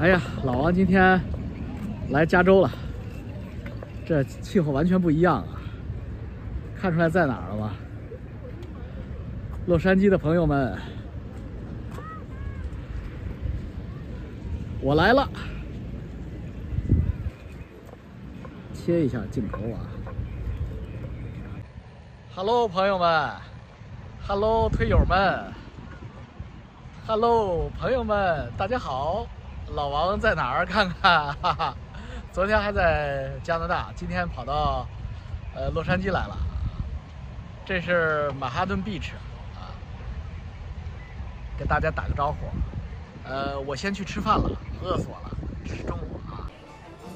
哎呀，老王今天来加州了，这气候完全不一样啊！看出来在哪儿了吗？洛杉矶的朋友们，我来了。切一下镜头啊！Hello，朋友们，Hello，推友们，Hello，朋友们，大家好！老王在哪儿？看看，哈哈，昨天还在加拿大，今天跑到呃洛杉矶来了。这是曼哈顿 Beach 啊，给大家打个招呼。呃，我先去吃饭了，饿死我了，这是中午啊。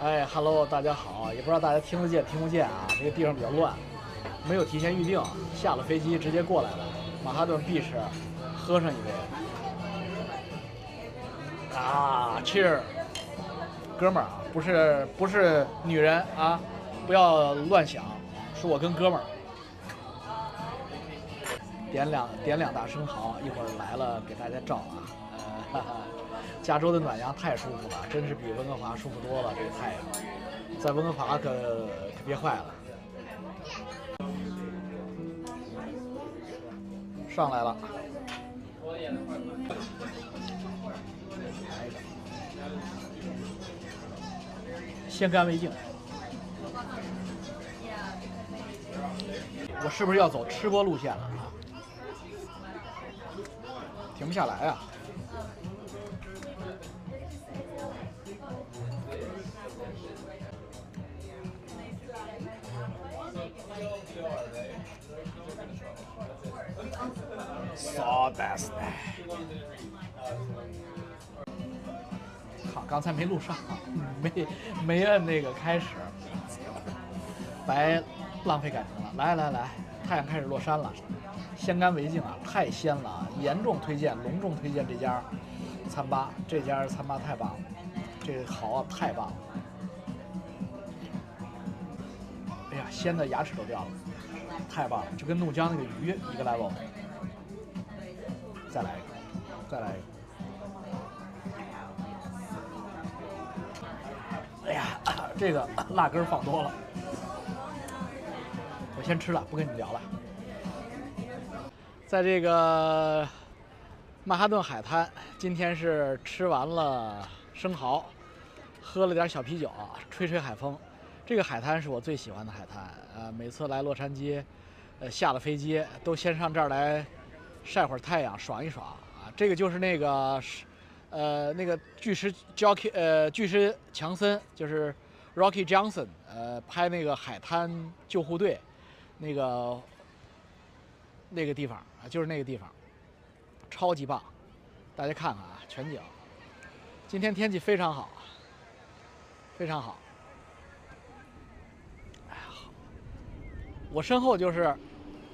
哎，Hello，大家好，也不知道大家听得见听不见啊？这个地方比较乱，没有提前预定，下了飞机直接过来了。曼哈顿 Beach，喝上一杯。啊，Cheer，哥们儿啊，不是不是女人啊，不要乱想，是我跟哥们儿。点两点两大生蚝，一会儿来了给大家照啊。呃，哈哈，加州的暖阳太舒服了，真是比温哥华舒服多了。这个太阳，在温哥华可可憋坏了。上来了。先干为敬。我是不是要走吃播路线了啊？停不下来啊！So best。刚才没录上，没没摁那个开始，白浪费感情了。来来来，太阳开始落山了，先干为敬啊！太鲜了啊，严重推荐，隆重推荐这家餐吧。这家餐吧太棒了，这好啊，太棒了！哎呀，鲜的牙齿都掉了，太棒了，就跟怒江那个鱼一个 level。再来一个，再来一个。这个辣根放多了，我先吃了，不跟你们聊了。在这个曼哈顿海滩，今天是吃完了生蚝，喝了点小啤酒，吹吹海风。这个海滩是我最喜欢的海滩，呃，每次来洛杉矶，呃，下了飞机都先上这儿来晒会儿太阳，爽一爽啊。这个就是那个是。呃，那个巨石 Jockey，呃，巨石强森就是 Rocky Johnson，呃，拍那个海滩救护队，那个那个地方啊，就是那个地方，超级棒，大家看看啊，全景。今天天气非常好，非常好。哎呀，我身后就是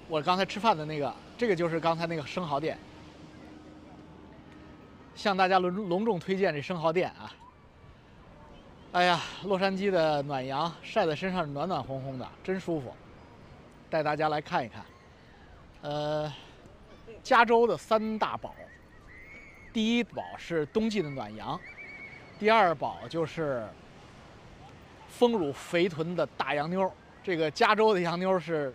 我刚才吃饭的那个，这个就是刚才那个生蚝店。向大家隆隆重推荐这生蚝店啊！哎呀，洛杉矶的暖阳晒在身上暖暖烘烘的，真舒服。带大家来看一看，呃，加州的三大宝，第一宝是冬季的暖阳，第二宝就是丰乳肥臀的大洋妞。这个加州的洋妞是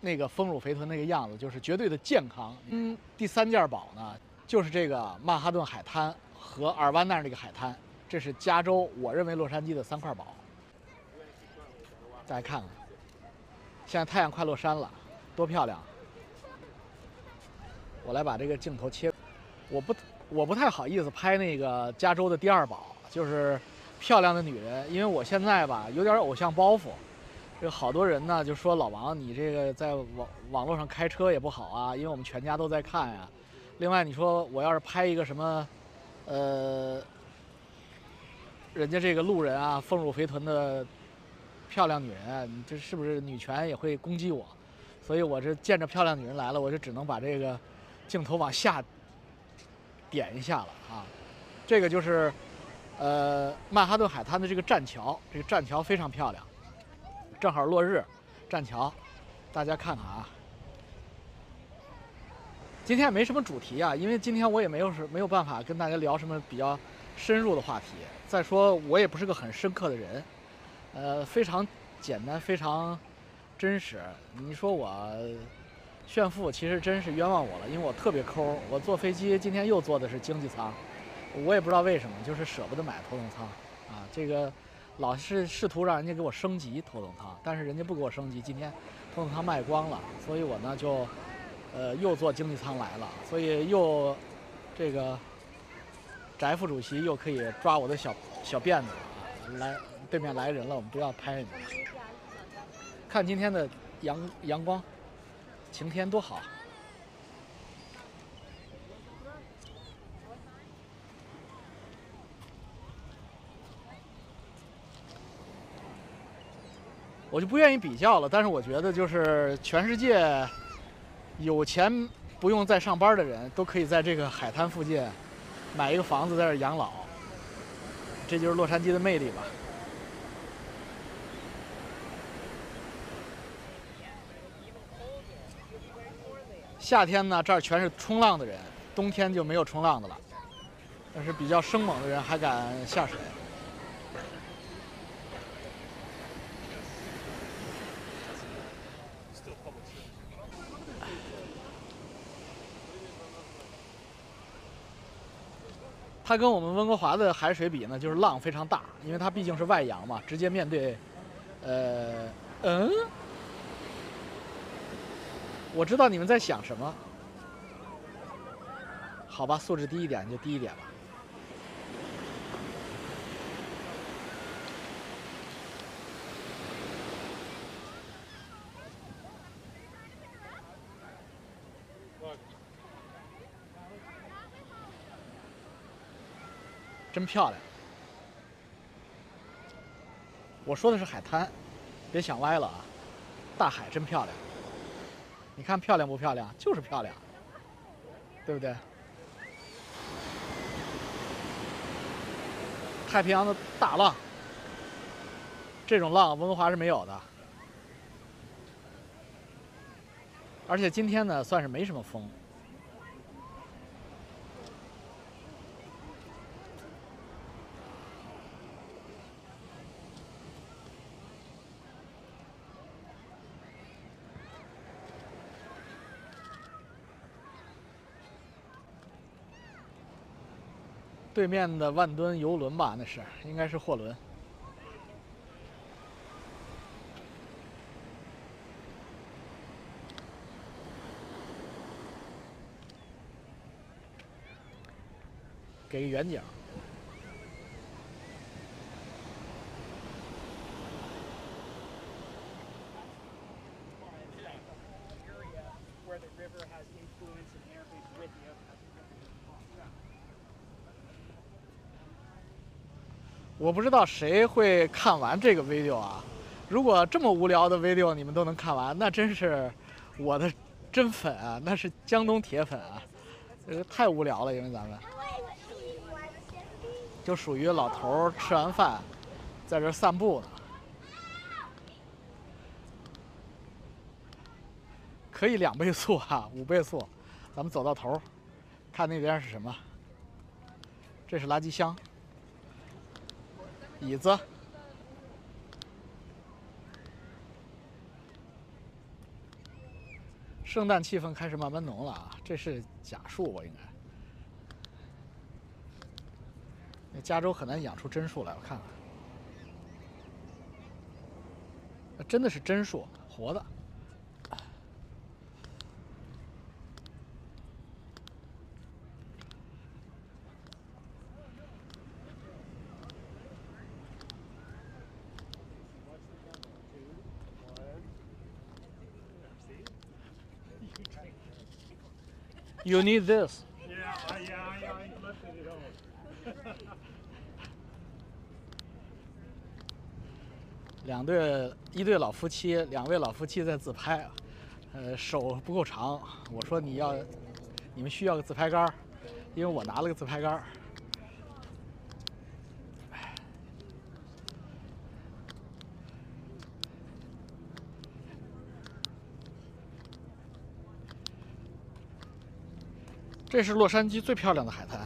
那个丰乳肥臀那个样子，就是绝对的健康。嗯，第三件宝呢？就是这个曼哈顿海滩和尔湾那儿那个海滩，这是加州，我认为洛杉矶的三块宝。大家看看，现在太阳快落山了，多漂亮！我来把这个镜头切，我不我不太好意思拍那个加州的第二宝，就是漂亮的女人，因为我现在吧有点偶像包袱。这个好多人呢就说老王，你这个在网网络上开车也不好啊，因为我们全家都在看呀。另外，你说我要是拍一个什么，呃，人家这个路人啊，丰乳肥臀的漂亮女人，这是不是女权也会攻击我？所以我这见着漂亮女人来了，我就只能把这个镜头往下点一下了啊。这个就是呃曼哈顿海滩的这个栈桥，这个栈桥非常漂亮，正好落日，栈桥，大家看看啊。今天也没什么主题啊，因为今天我也没有是没有办法跟大家聊什么比较深入的话题。再说我也不是个很深刻的人，呃，非常简单，非常真实。你说我炫富，其实真是冤枉我了，因为我特别抠。我坐飞机今天又坐的是经济舱，我也不知道为什么，就是舍不得买头等舱啊。这个老是试图让人家给我升级头等舱，但是人家不给我升级。今天头等舱卖光了，所以我呢就。呃，又坐经济舱来了，所以又这个翟副主席又可以抓我的小小辫子了。来，对面来人了，我们不要拍人家。看今天的阳阳光，晴天多好。我就不愿意比较了，但是我觉得就是全世界。有钱不用再上班的人都可以在这个海滩附近买一个房子在这养老，这就是洛杉矶的魅力吧。夏天呢，这儿全是冲浪的人；冬天就没有冲浪的了，但是比较生猛的人还敢下水。它跟我们温哥华的海水比呢，就是浪非常大，因为它毕竟是外洋嘛，直接面对，呃，嗯，我知道你们在想什么，好吧，素质低一点就低一点吧。真漂亮！我说的是海滩，别想歪了啊！大海真漂亮，你看漂亮不漂亮？就是漂亮，对不对？太平洋的大浪，这种浪温哥华是没有的，而且今天呢，算是没什么风。对面的万吨游轮吧，那是应该是货轮。给个远景。我不知道谁会看完这个 video 啊！如果这么无聊的 video 你们都能看完，那真是我的真粉啊！那是江东铁粉啊！这个太无聊了，因为咱们就属于老头儿吃完饭在这散步呢。可以两倍速哈，五倍速，咱们走到头，看那边是什么？这是垃圾箱。椅子，圣诞气氛开始慢慢浓了啊！这是假树吧？应该。那加州很难养出真树来，我看看。真的是真树，活的。You need this. 两对一对老夫妻，两位老夫妻在自拍，呃，手不够长。我说你要，你们需要个自拍杆因为我拿了个自拍杆这是洛杉矶最漂亮的海滩，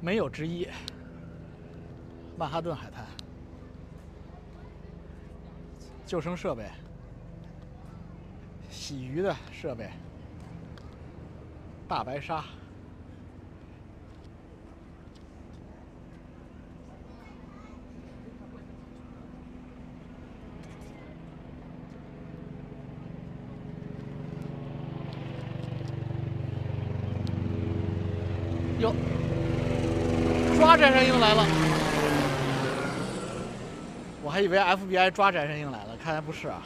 没有之一。曼哈顿海滩，救生设备、洗鱼的设备、大白鲨。战神鹰来了！我还以为 FBI 抓战神鹰来了，看来不是啊。